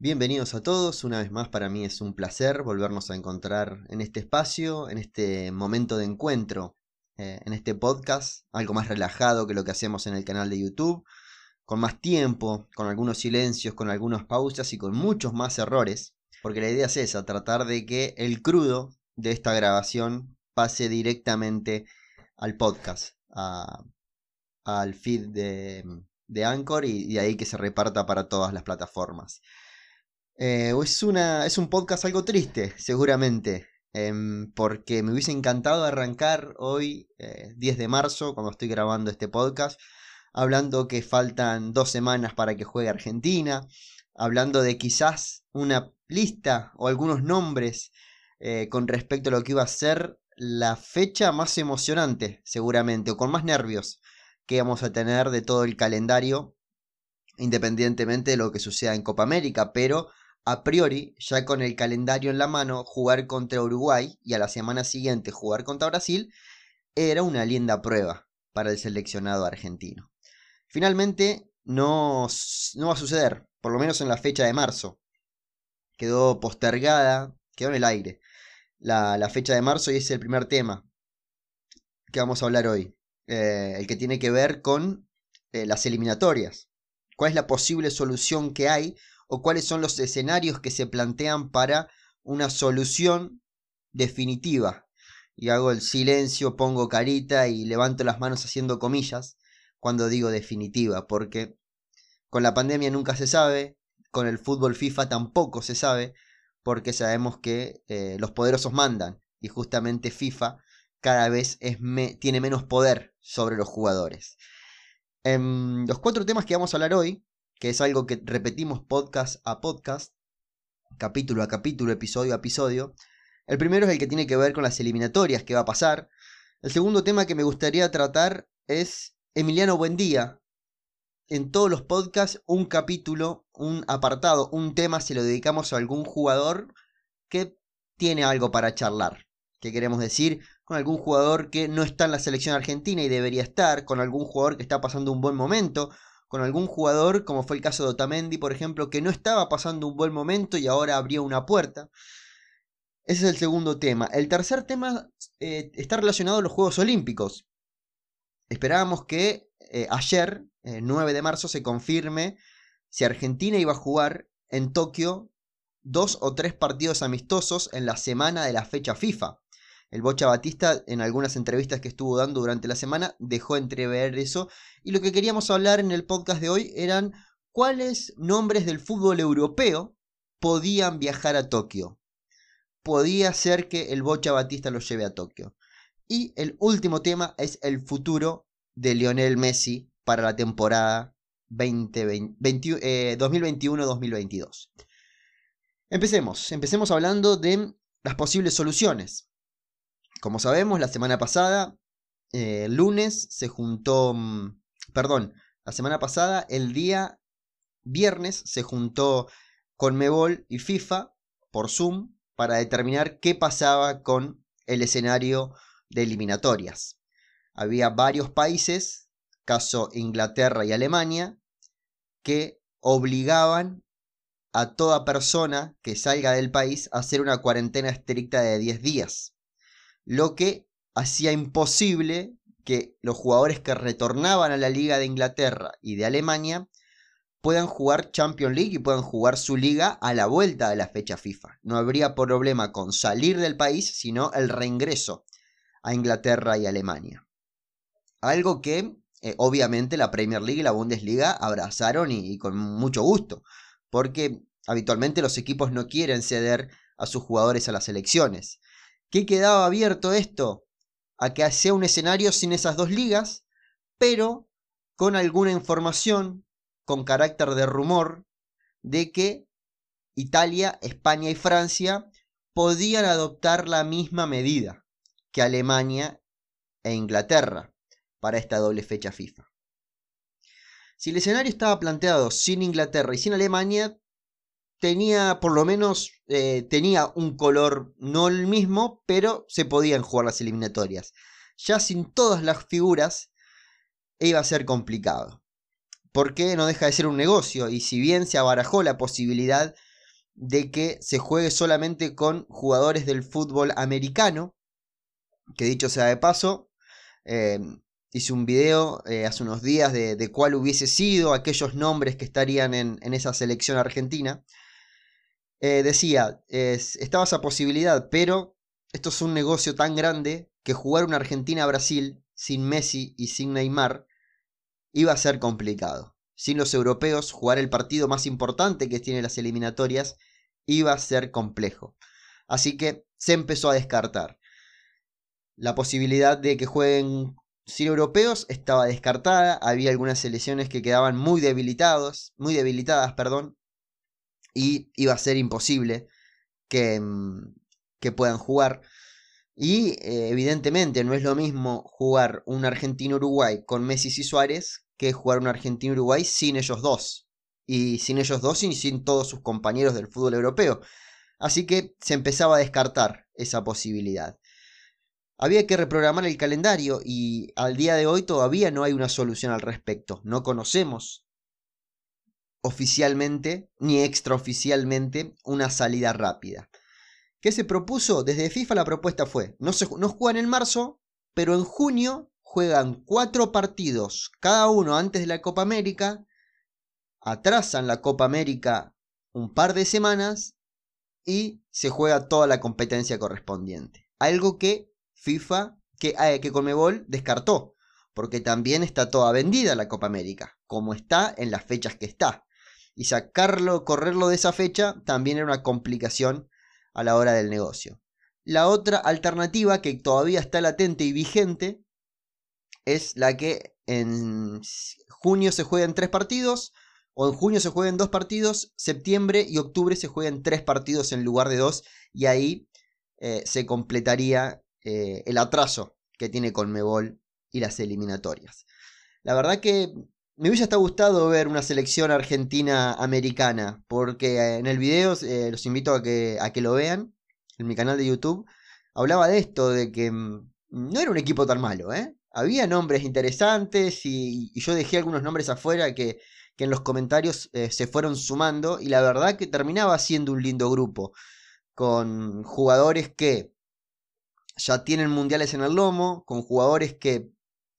Bienvenidos a todos, una vez más para mí es un placer volvernos a encontrar en este espacio, en este momento de encuentro, eh, en este podcast, algo más relajado que lo que hacemos en el canal de YouTube, con más tiempo, con algunos silencios, con algunas pausas y con muchos más errores, porque la idea es esa, tratar de que el crudo de esta grabación pase directamente al podcast, al feed de, de Anchor y de ahí que se reparta para todas las plataformas. Eh, es, una, es un podcast algo triste, seguramente, em, porque me hubiese encantado arrancar hoy, 10 eh, de marzo, cuando estoy grabando este podcast, hablando que faltan dos semanas para que juegue Argentina, hablando de quizás una lista o algunos nombres eh, con respecto a lo que iba a ser la fecha más emocionante, seguramente, o con más nervios que vamos a tener de todo el calendario, independientemente de lo que suceda en Copa América, pero a priori, ya con el calendario en la mano, jugar contra Uruguay y a la semana siguiente jugar contra Brasil era una linda prueba para el seleccionado argentino. Finalmente, no, no va a suceder, por lo menos en la fecha de marzo. Quedó postergada, quedó en el aire la, fecha de marzo y es el primer tema que vamos a hablar hoy. Eh, el que tiene que ver con eh, las eliminatorias. ¿Cuál es la posible solución que hay o cuáles son los escenarios que se plantean para una solución definitiva? Y hago el silencio, pongo carita y levanto las manos haciendo comillas cuando digo definitiva, porque con la pandemia nunca se sabe, con el fútbol FIFA tampoco se sabe, porque sabemos que eh, los poderosos mandan y justamente FIFA cada vez tiene menos poder sobre los jugadores. En los cuatro temas que vamos a hablar hoy, que es algo que repetimos podcast a podcast, capítulo a capítulo, episodio a episodio, el primero es el que tiene que ver con las eliminatorias que va a pasar. El segundo tema que me gustaría tratar es Emiliano Buendía, en todos los podcasts un capítulo, un apartado, un tema se lo dedicamos a algún jugador que tiene algo para charlar. ¿Qué queremos decir? Con algún jugador que no está en la selección argentina y debería estar, con algún jugador que está pasando un buen momento, con algún jugador, como fue el caso de Otamendi, por ejemplo, que no estaba pasando un buen momento y ahora abrió una puerta. Ese es el segundo tema. El tercer tema eh, está relacionado a los Juegos Olímpicos. Esperábamos que eh, ayer 9 eh, de marzo se confirme si Argentina iba a jugar en Tokio dos o tres partidos amistosos en la semana de la fecha FIFA. El Bocha Batista en algunas entrevistas que estuvo dando durante la semana dejó entrever eso y lo que queríamos hablar en el podcast de hoy eran cuáles nombres del fútbol europeo podían viajar a Tokio. Podía ser que el Bocha Batista lo lleve a Tokio. Y el último tema es el futuro de Lionel Messi para la temporada 2021-2022. Eh, empecemos, empecemos hablando de las posibles soluciones. Como sabemos, la semana pasada, eh, lunes, se juntó, mm, perdón, la semana pasada, el día viernes, se juntó con Mebol y FIFA por Zoom para determinar qué pasaba con el escenario de eliminatorias. Había varios países caso Inglaterra y Alemania, que obligaban a toda persona que salga del país a hacer una cuarentena estricta de 10 días, lo que hacía imposible que los jugadores que retornaban a la liga de Inglaterra y de Alemania puedan jugar Champions League y puedan jugar su liga a la vuelta de la fecha FIFA. No habría problema con salir del país, sino el reingreso a Inglaterra y Alemania. Algo que eh, obviamente la Premier League y la Bundesliga abrazaron y, con mucho gusto, porque habitualmente los equipos no quieren ceder a sus jugadores a las elecciones. ¿Qué quedaba abierto esto? A que sea un escenario sin esas dos ligas, pero con alguna información, con carácter de rumor, de que Italia, España y Francia podían adoptar la misma medida que Alemania e Inglaterra para esta doble fecha FIFA. Si el escenario estaba planteado sin Inglaterra y sin Alemania, tenía por lo menos eh, tenía un color no el mismo, pero se podían jugar las eliminatorias. Ya sin todas las figuras iba a ser complicado. Porque no deja de ser un negocio y si bien se abarajó la posibilidad de que se juegue solamente con jugadores del fútbol americano, que dicho sea de paso, eh, hice un video eh, hace unos días de, cuál hubiese sido aquellos nombres que estarían en, esa selección argentina. Eh, decía, estaba esa posibilidad, pero esto es un negocio tan grande que jugar una Argentina-Brasil sin Messi y sin Neymar iba a ser complicado. Sin los europeos, jugar el partido más importante que tiene las eliminatorias iba a ser complejo. Así que se empezó a descartar. La posibilidad de que jueguen sin europeos estaba descartada, había algunas selecciones que quedaban muy debilitados, muy debilitadas, perdón, y iba a ser imposible que, mm, que puedan jugar. Y eh, evidentemente no es lo mismo jugar un Argentino-Uruguay con Messi y Suárez que jugar un Argentino-Uruguay sin ellos dos. Y sin ellos dos y sin todos sus compañeros del fútbol europeo. Así que se empezaba a descartar esa posibilidad. Había que reprogramar el calendario y al día de hoy todavía no hay una solución al respecto. No conocemos oficialmente ni extraoficialmente una salida rápida. ¿Qué se propuso? Desde FIFA la propuesta fue, no, se, no juegan en marzo, pero en junio juegan cuatro partidos, cada uno antes de la Copa América, atrasan la Copa América un par de semanas y se juega toda la competencia correspondiente. Algo que FIFA, que, eh, que Conmebol descartó, porque también está toda vendida la Copa América, como está en las fechas que está. Y sacarlo, correrlo de esa fecha también era una complicación a la hora del negocio. La otra alternativa que todavía está latente y vigente es la que en junio se jueguen tres partidos, o en junio se jueguen dos partidos, septiembre y octubre se jueguen tres partidos en lugar de dos, y ahí eh, se completaría eh, el atraso que tiene Conmebol y las eliminatorias. La verdad que me hubiese gustado ver una selección argentina-americana, porque en el video, eh, los invito a que, a que lo vean, en mi canal de YouTube, hablaba de esto, de que mm, no era un equipo tan malo, ¿eh? Había nombres interesantes y, yo dejé algunos nombres afuera que, en los comentarios eh, se fueron sumando y la verdad que terminaba siendo un lindo grupo, con jugadores que ya tienen mundiales en el lomo, con jugadores que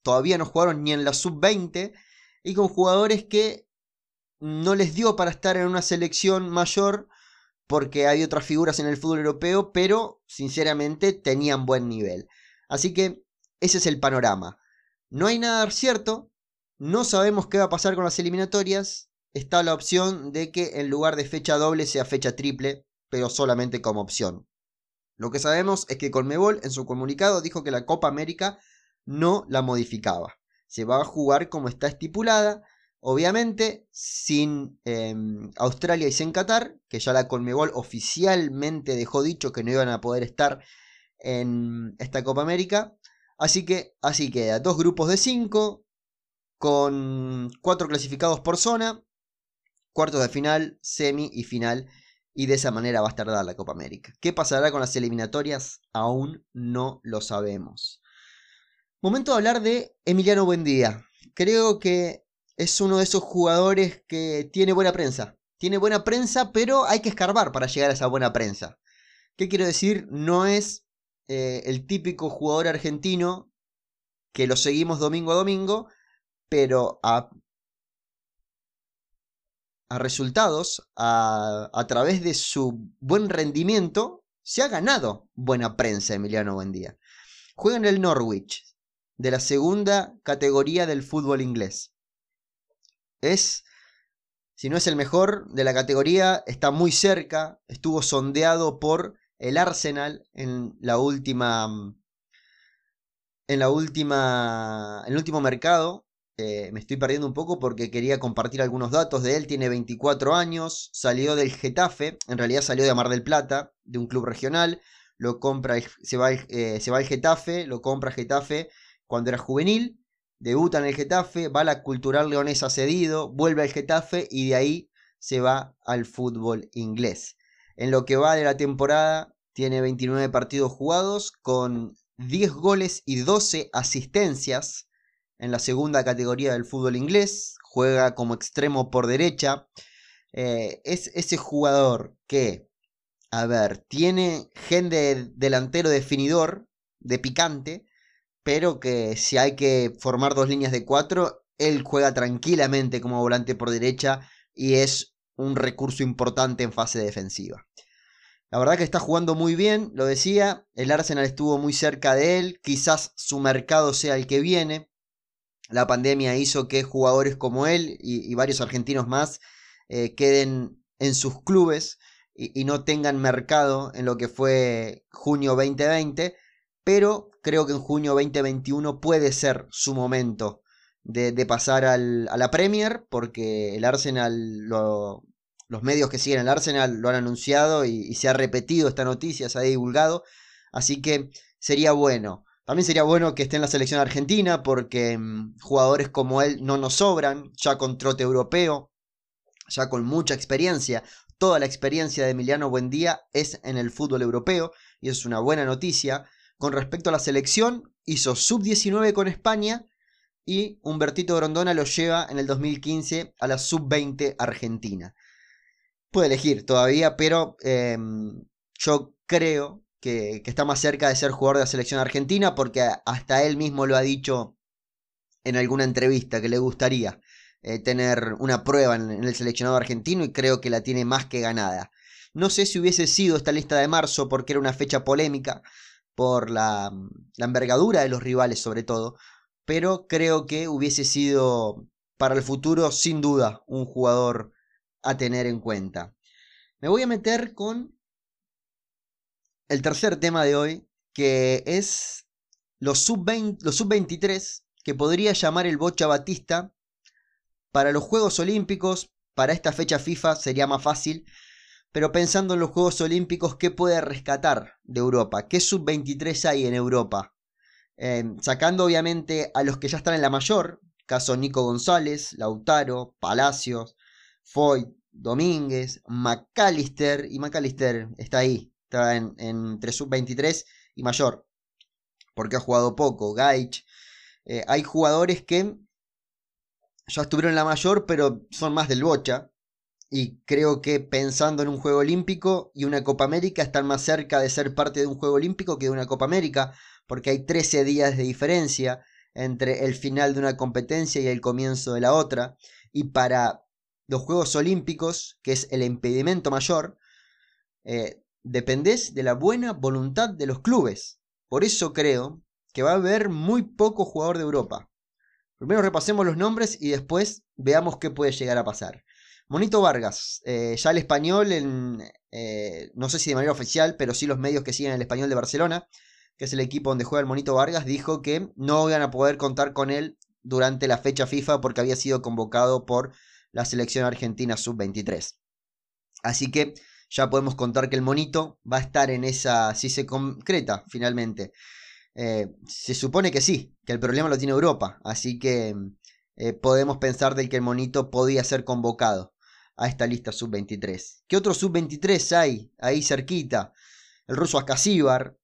todavía no jugaron ni en la sub-20 y con jugadores que no les dio para estar en una selección mayor porque hay otras figuras en el fútbol europeo, pero sinceramente tenían buen nivel. Así que ese es el panorama. No hay nada cierto, no sabemos qué va a pasar con las eliminatorias, está la opción de que en lugar de fecha doble sea fecha triple, pero solamente como opción. Lo que sabemos es que Conmebol en su comunicado dijo que la Copa América no la modificaba se va a jugar como está estipulada. Obviamente, sin em, Australia y sin Qatar, que ya la Conmebol oficialmente dejó dicho que no iban a poder estar en esta Copa América. Así que así queda. Dos grupos de cinco, con cuatro clasificados por zona, cuartos de final, semi y final. Y de esa manera va a estar la Copa América. ¿Qué pasará con las eliminatorias? Aún no lo sabemos. Momento de hablar de Emiliano Buendía. Creo que es uno de esos jugadores que tiene buena prensa. Tiene buena prensa, pero hay que escarbar para llegar a esa buena prensa. ¿Qué quiero decir? No es eh, el típico jugador argentino que lo seguimos domingo a domingo, pero a, a resultados, a, a, través de su buen rendimiento, se ha ganado buena prensa Emiliano Buendía. Juega en el Norwich, de la segunda categoría del fútbol inglés. Es, si no es el mejor de la categoría, está muy cerca, estuvo sondeado por el Arsenal en la última en la última en el último mercado eh, me estoy perdiendo un poco porque quería compartir algunos datos de él. Tiene 24 años, salió del Getafe, en realidad salió de Mar del Plata, de un club regional. Lo compra, se va, eh, al Getafe, lo compra Getafe cuando era juvenil, debuta en el Getafe, va a la Cultural Leonesa cedido, vuelve al Getafe y de ahí se va al fútbol inglés. En lo que va de la temporada, tiene 29 partidos jugados con 10 goles y 12 asistencias en la segunda categoría del fútbol inglés. Juega como extremo por derecha. Eh, es ese jugador que, a ver, tiene gen de delantero definidor, de picante, pero que si hay que formar dos líneas de cuatro, él juega tranquilamente como volante por derecha y es un recurso importante en fase defensiva. La verdad que está jugando muy bien, lo decía, el Arsenal estuvo muy cerca de él, quizás su mercado sea el que viene. La pandemia hizo que jugadores como él y, varios argentinos más eh, queden en sus clubes y, no tengan mercado en lo que fue junio 2020, pero creo que en junio 2021 puede ser su momento de, pasar a la Premier, porque el Arsenal, los medios que siguen el Arsenal lo han anunciado y, se ha repetido esta noticia, se ha divulgado, así que sería bueno. También sería bueno que esté en la selección argentina porque mm, jugadores como él no nos sobran, ya con trote europeo, ya con mucha experiencia. Toda la experiencia de Emiliano Buendía es en el fútbol europeo y eso es una buena noticia. Con respecto a la selección, hizo sub-19 con España y Humbertito Grondona lo lleva en el 2015 a la sub-20 Argentina. Puede elegir todavía, pero em, yo creo que, está más cerca de ser jugador de la selección argentina porque hasta él mismo lo ha dicho en alguna entrevista que le gustaría eh, tener una prueba en, en el seleccionado argentino y creo que la tiene más que ganada. No sé si hubiese sido esta lista de marzo porque era una fecha polémica, por la, envergadura de los rivales sobre todo, pero creo que hubiese sido para el futuro sin duda un jugador a tener en cuenta. Me voy a meter con el tercer tema de hoy, que es los sub-23 que podría llamar el Bocha Batista para los Juegos Olímpicos, para esta fecha FIFA sería más fácil, pero pensando en los Juegos Olímpicos, ¿qué puede rescatar de Europa? ¿Qué sub-23 hay en Europa? Em, sacando obviamente a los que ya están en la mayor, caso Nico González, Lautaro, Palacios, Foy, Domínguez, McAllister, y McAllister está ahí, está en, entre sub-23 y mayor, porque ha jugado poco, Gaich. Eh, hay jugadores que ya estuvieron en la mayor, pero son más del bocha, y creo que pensando en un Juego Olímpico y una Copa América están más cerca de ser parte de un Juego Olímpico que de una Copa América, porque hay 13 días de diferencia entre el final de una competencia y el comienzo de la otra. Y para los Juegos Olímpicos, que es el impedimento mayor, eh, dependés de la buena voluntad de los clubes. Por eso creo que va a haber muy poco jugador de Europa. Primero repasemos los nombres y después veamos qué puede llegar a pasar. Monito Vargas, eh, ya el español, en, eh, no sé si de manera oficial, pero sí los medios que siguen el español de Barcelona, que es el equipo donde juega el Monito Vargas, dijo que no iban a poder contar con él durante la fecha FIFA porque había sido convocado por la selección argentina sub-23. Así que ya podemos contar que el Monito va a estar en esa, si se concreta finalmente. Eh, se supone que sí, que el problema lo tiene Europa, así que podemos pensar del que el Monito podía ser convocado a esta lista sub-23. ¿Qué otro sub-23 hay ahí cerquita? El ruso Askasibar,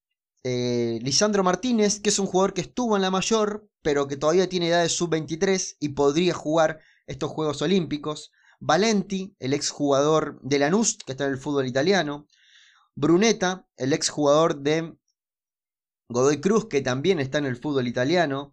eh, Lisandro Martínez, que es un jugador que estuvo en la mayor, pero que todavía tiene edad de sub-23 y podría jugar estos Juegos Olímpicos. Valenti, el ex jugador de Lanús, que está en el fútbol italiano. Bruneta, el ex jugador de Godoy Cruz, que también está en el fútbol italiano.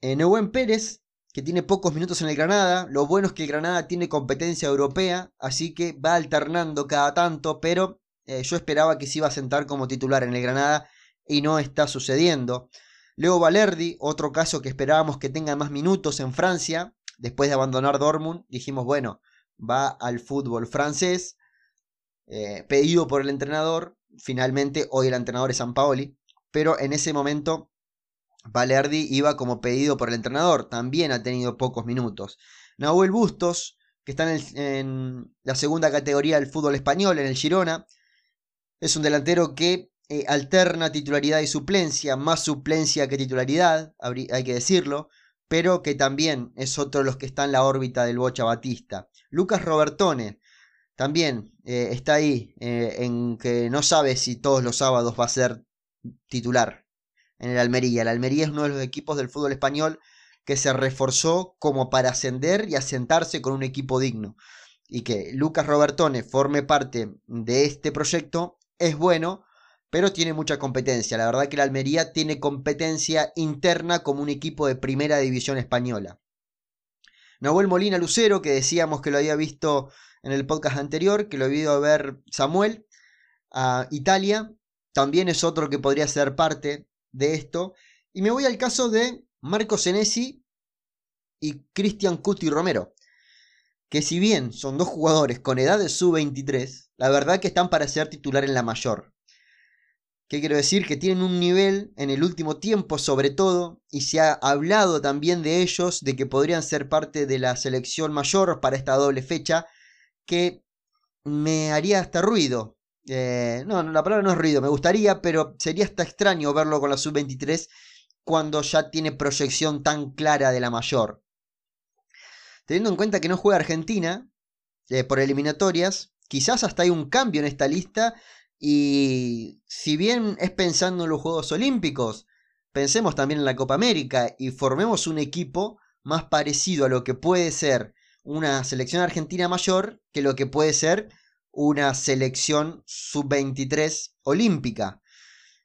Eh, Pérez, que tiene pocos minutos en el Granada. Lo bueno es que el Granada tiene competencia europea, así que va alternando cada tanto, pero eh, yo esperaba que se iba a sentar como titular en el Granada y no está sucediendo. Leo Valerdi, otro caso que esperábamos que tenga más minutos en Francia, después de abandonar Dortmund, dijimos, bueno, va al fútbol francés, eh, pedido por el entrenador, finalmente hoy el entrenador es San Paoli, pero en ese momento Valerdi iba como pedido por el entrenador, también ha tenido pocos minutos. Nahuel Bustos, que está en, la segunda categoría del fútbol español, en el Girona, es un delantero que eh, alterna titularidad y suplencia, más suplencia que titularidad, hay que decirlo, pero que también es otro de los que está en la órbita del Bocha Batista. Lucas Robertone, también eh, está ahí, eh, en que no sabe si todos los sábados va a ser titular en el Almería. El Almería es uno de los equipos del fútbol español que se reforzó como para ascender y asentarse con un equipo digno. y que Lucas Robertone forme parte de este proyecto es bueno, pero tiene mucha competencia. La verdad que la Almería tiene competencia interna como un equipo de primera división española. Nahuel Molina Lucero, que decíamos que lo había visto en el podcast anterior, que lo había a ver Samuel, a Italia, también es otro que podría ser parte de esto. Y me voy al caso de Marco Senesi y Cristian Cuti Romero, que si bien son dos jugadores con edad de sub-23, la verdad que están para ser titular en la mayor. ¿Qué quiero decir? Que tienen un nivel en el último tiempo sobre todo, y se ha hablado también de ellos, de que podrían ser parte de la selección mayor para esta doble fecha, que me haría hasta ruido. Eh, no, la palabra no es ruido, me gustaría, pero sería hasta extraño verlo con la sub-23 cuando ya tiene proyección tan clara de la mayor. Teniendo en cuenta que no juega Argentina eh, por eliminatorias, quizás hasta hay un cambio en esta lista y si bien es pensando en los Juegos Olímpicos, pensemos también en la Copa América y formemos un equipo más parecido a lo que puede ser una selección argentina mayor que lo que puede ser una selección sub-23 olímpica.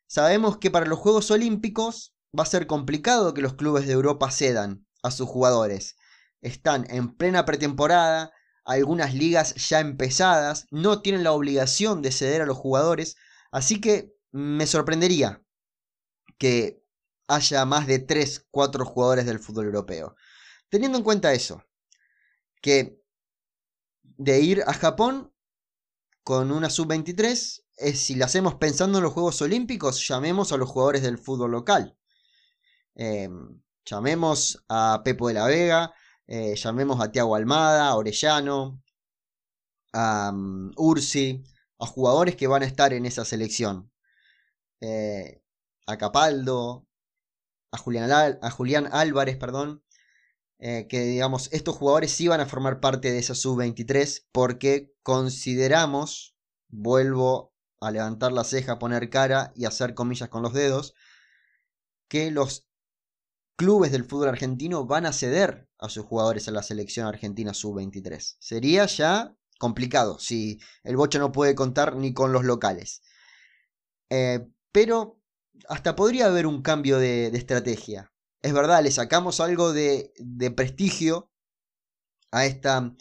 Sabemos que para los Juegos Olímpicos va a ser complicado que los clubes de Europa cedan a sus jugadores. Están en plena pretemporada, algunas ligas ya empezadas, no tienen la obligación de ceder a los jugadores, así que me sorprendería que haya más de 3, 4 jugadores del fútbol europeo. Teniendo en cuenta eso, que de ir a Japón con una sub-23, es, si lo hacemos pensando en los Juegos Olímpicos, llamemos a los jugadores del fútbol local. Em, llamemos a Pepo de la Vega, eh, llamemos a Tiago Almada, a Orellano, a mm, Ursi, a jugadores que van a estar en esa selección. Eh, a Capaldo, a Julián, a Julián Álvarez, perdón, eh, que digamos, estos jugadores sí van a formar parte de esa sub-23 porque consideramos, vuelvo a levantar la ceja, poner cara y hacer comillas con los dedos, que los clubes del fútbol argentino van a ceder a sus jugadores a la selección argentina sub-23. Sería ya complicado si el Bocha no puede contar ni con los locales. Eh, pero hasta podría haber un cambio de, estrategia. Es verdad, le sacamos algo de, prestigio a esta...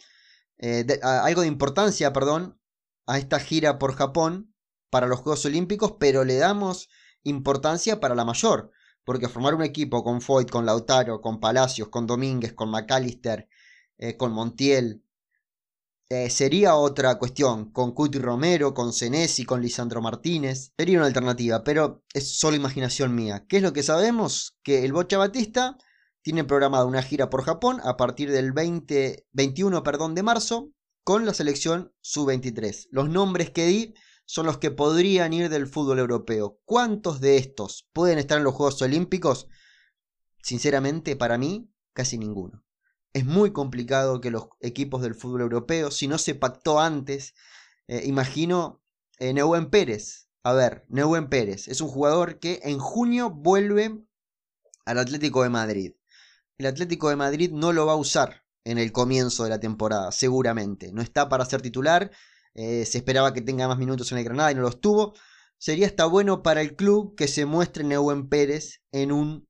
Eh, algo de importancia, perdón, a esta gira por Japón para los Juegos Olímpicos, pero le damos importancia para la mayor. Porque formar un equipo con Foyt, con Lautaro, con Palacios, con Domínguez, con McAllister, eh, con Montiel, eh, sería otra cuestión. Con Cuti Romero, con Senesi, con Lisandro Martínez. Sería una alternativa, pero es solo imaginación mía. ¿Qué es lo que sabemos? Que el Bocha Batista tiene programada una gira por Japón a partir del 20, 21 perdón, de marzo con la selección sub-23. Los nombres que di son los que podrían ir del fútbol europeo. ¿Cuántos de estos pueden estar en los Juegos Olímpicos? Sinceramente, para mí, casi ninguno. Es muy complicado que los equipos del fútbol europeo, si no se pactó antes, eh, imagino eh, Pérez. A ver, Neuwen Pérez es un jugador que en junio vuelve al Atlético de Madrid. El Atlético de Madrid no lo va a usar en el comienzo de la temporada, seguramente. No está para ser titular eh, se esperaba que tenga más minutos en el Granada y no los tuvo. Sería hasta bueno para el club que se muestre Neuwen Pérez en un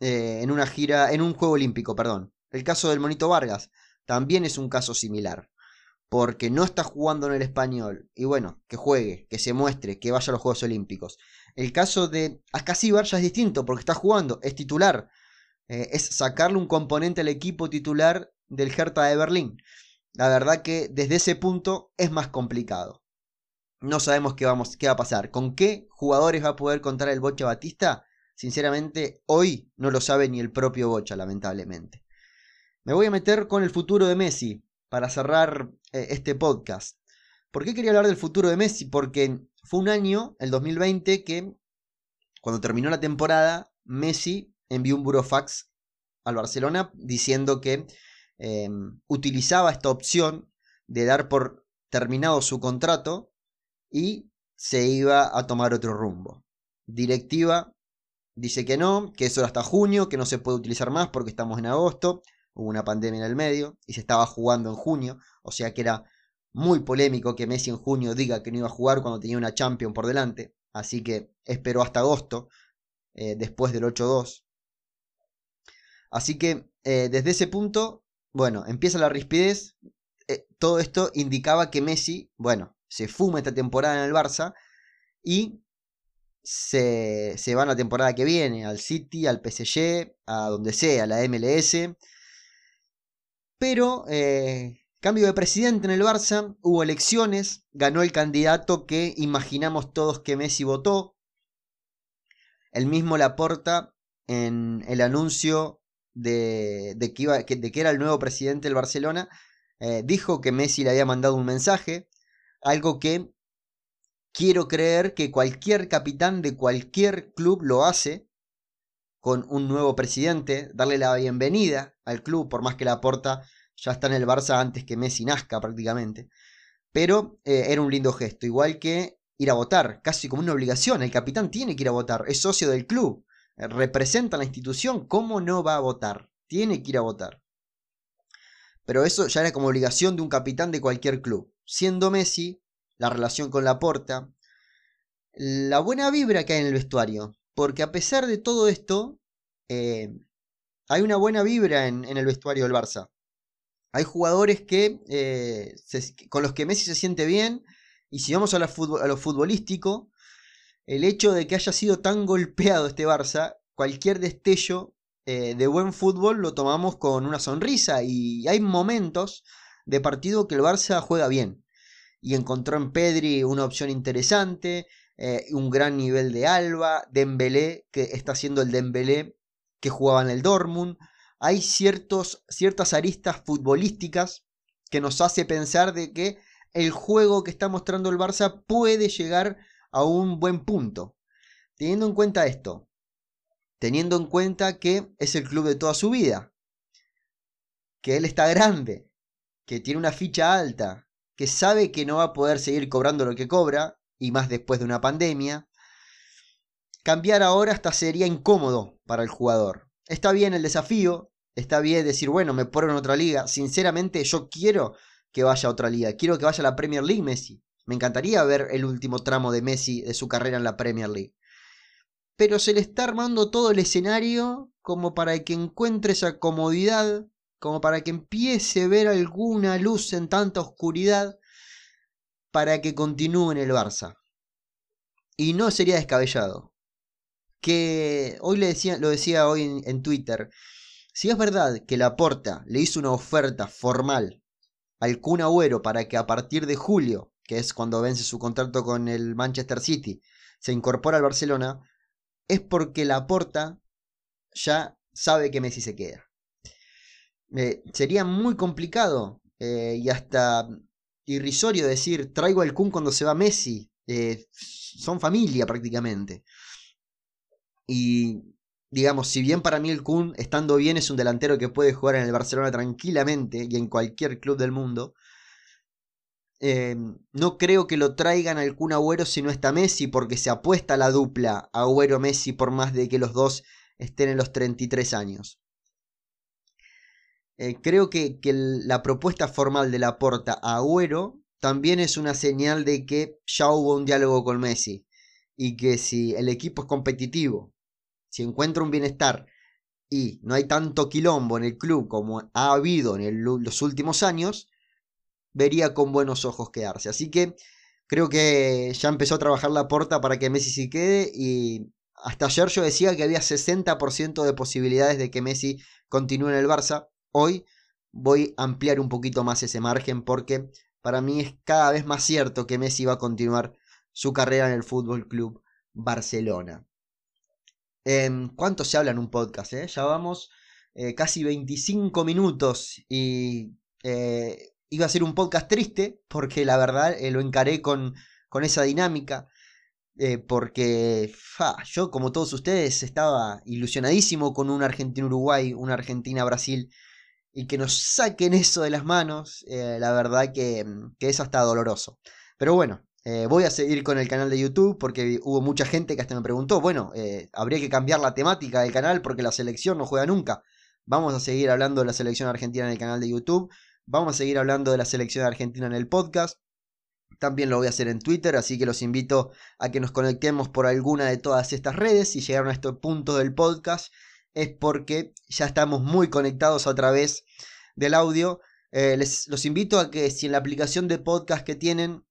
eh, en una gira, en un juego olímpico, perdón. El caso del Monito Vargas también es un caso similar, porque no está jugando en el español y bueno, que juegue, que se muestre, que vaya a los Juegos Olímpicos. El caso de Ascasíbar ya es distinto, porque está jugando, es titular, eh, es sacarle un componente al equipo titular del Hertha de Berlín. La verdad que desde ese punto es más complicado. No sabemos qué, vamos, qué va a pasar. ¿Con qué jugadores va a poder contar el Bocha Batista? Sinceramente, hoy no lo sabe ni el propio Bocha, lamentablemente. Me voy a meter con el futuro de Messi para cerrar eh, este podcast. ¿Por qué quería hablar del futuro de Messi? Porque fue un año, el 2020, que cuando terminó la temporada, Messi envió un burofax al Barcelona diciendo que Em, utilizaba esta opción de dar por terminado su contrato y se iba a tomar otro rumbo. Directiva dice que no, que eso era hasta junio, que no se puede utilizar más porque estamos en agosto. hubo una pandemia en el medio y se estaba jugando en junio, o sea que era muy polémico que Messi en junio diga que no iba a jugar cuando tenía una Champions por delante, así que esperó hasta agosto, eh, después del 8-2. Así que eh, desde ese punto, bueno, empieza la rispidez, eh, todo esto indicaba que Messi, bueno, se fuma esta temporada en el Barça y se, se va en la temporada que viene al City, al PSG, a donde sea, a la MLS. Pero eh, cambio de presidente en el Barça, hubo elecciones, ganó el candidato que imaginamos todos que Messi votó. El mismo Laporta en el anuncio de, que, iba, de que era el nuevo presidente del Barcelona, eh, dijo que Messi le había mandado un mensaje, algo que quiero creer que cualquier capitán de cualquier club lo hace con un nuevo presidente, darle la bienvenida al club, por más que la porta ya está en el Barça antes que Messi nazca prácticamente. Pero eh, era un lindo gesto, igual que ir a votar, casi como una obligación, el capitán tiene que ir a votar, es socio del club, eh, representa la institución, ¿cómo no va a votar? Tiene que ir a votar. Pero eso ya era como obligación de un capitán de cualquier club. Siendo Messi, la relación con la porta, la buena vibra que hay en el vestuario. Porque a pesar de todo esto, eh, hay una buena vibra en, el vestuario del Barça. Hay jugadores que, eh, con los que Messi se siente bien. Y si vamos a, a lo futbolístico, el hecho de que haya sido tan golpeado este Barça, cualquier destello eh, de buen fútbol lo tomamos con una sonrisa y hay momentos de partido que el Barça juega bien y encontró en Pedri una opción interesante, eh, un gran nivel de Alba, Dembélé que está haciendo el Dembélé que jugaba en el Dortmund. Hay ciertos, ciertas aristas futbolísticas que nos hace pensar de que el juego que está mostrando el Barça puede llegar a un buen punto. Teniendo en cuenta esto, teniendo en cuenta que es el club de toda su vida, que él está grande, que tiene una ficha alta, que sabe que no va a poder seguir cobrando lo que cobra, y más después de una pandemia, cambiar ahora hasta sería incómodo para el jugador. Está bien el desafío, está bien decir, bueno, me pongo en otra liga. Sinceramente, yo quiero que vaya a otra liga, quiero que vaya a la Premier League Messi. Me encantaría ver el último tramo de Messi de su carrera en la Premier League pero se le está armando todo el escenario como para que encuentre esa comodidad, como para que empiece a ver alguna luz en tanta oscuridad, para que continúe en el Barça. Y no sería descabellado. Que hoy le decía, lo decía hoy en, Twitter. Si es verdad que Laporta le hizo una oferta formal al Kun Agüero para que a partir de julio, que es cuando vence su contrato con el Manchester City, se incorpora al Barcelona, es porque la porta ya sabe que Messi se queda. Eh, sería muy complicado eh, y hasta irrisorio decir traigo al Kun cuando se va Messi. Eh, son familia prácticamente. Y digamos, si bien para mí el Kun, estando bien, es un delantero que puede jugar en el Barcelona tranquilamente y en cualquier club del mundo, Em, no creo que lo traigan al Kun Agüero si no está Messi, porque se apuesta la dupla Agüero-Messi por más de que los dos estén en los 33 años. Eh, creo que, la propuesta formal de la porta a Agüero también es una señal de que ya hubo un diálogo con Messi y que si el equipo es competitivo, si encuentra un bienestar y no hay tanto quilombo en el club como ha habido en los últimos años, vería con buenos ojos quedarse. Así que creo que ya empezó a trabajar la porta para que Messi se quede y hasta ayer yo decía que había 60% de posibilidades de que Messi continúe en el Barça. Hoy voy a ampliar un poquito más ese margen porque para mí es cada vez más cierto que Messi va a continuar su carrera en el Fútbol Club Barcelona. Eh, ¿Cuánto se habla en un podcast? Eh? Ya vamos eh, casi 25 minutos y eh, iba a ser un podcast triste, porque la verdad lo encaré con, con esa dinámica. Porque yo, como todos ustedes, estaba ilusionadísimo con un Argentina-Uruguay, una Argentina-Brasil, y que nos saquen eso de las manos, eh, la verdad que, que, es hasta doloroso. Pero bueno, voy a seguir con el canal de YouTube porque hubo mucha gente que hasta me preguntó, bueno, habría que cambiar la temática del canal porque la selección no juega nunca. Vamos a seguir hablando de la selección argentina en el canal de YouTube. Vamos a seguir hablando de la selección argentina en el podcast. También lo voy a hacer en Twitter, así que los invito a que nos conectemos por alguna de todas estas redes. Si llegaron a este punto del podcast es porque ya estamos muy conectados a través del audio. Eh, les, los invito a que si en la aplicación de podcast que tienen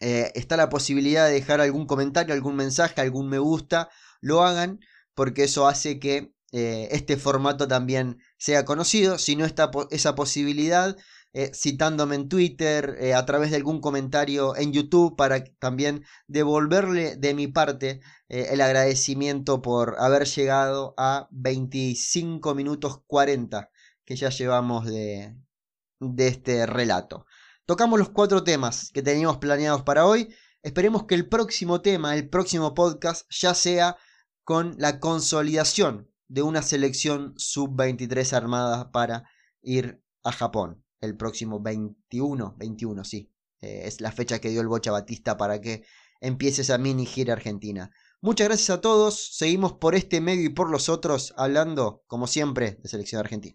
eh, está la posibilidad de dejar algún comentario, algún mensaje, algún me gusta, lo hagan porque eso hace que eh, este formato también sea conocido. Si no está esa posibilidad, eh, citándome en Twitter, eh, a través de algún comentario en YouTube, para también devolverle de mi parte eh, el agradecimiento por haber llegado a 25 minutos 40 que ya llevamos de, de este relato. Tocamos los cuatro temas que teníamos planeados para hoy. Esperemos que el próximo tema, el próximo podcast, ya sea con la consolidación de una selección sub-23 armada para ir a Japón el próximo 21, 21, sí. Eh, es la fecha que dio el Bocha Batista para que empiece esa mini gira argentina. Muchas gracias a todos. Seguimos por este medio y por los otros hablando, como siempre, de selección argentina.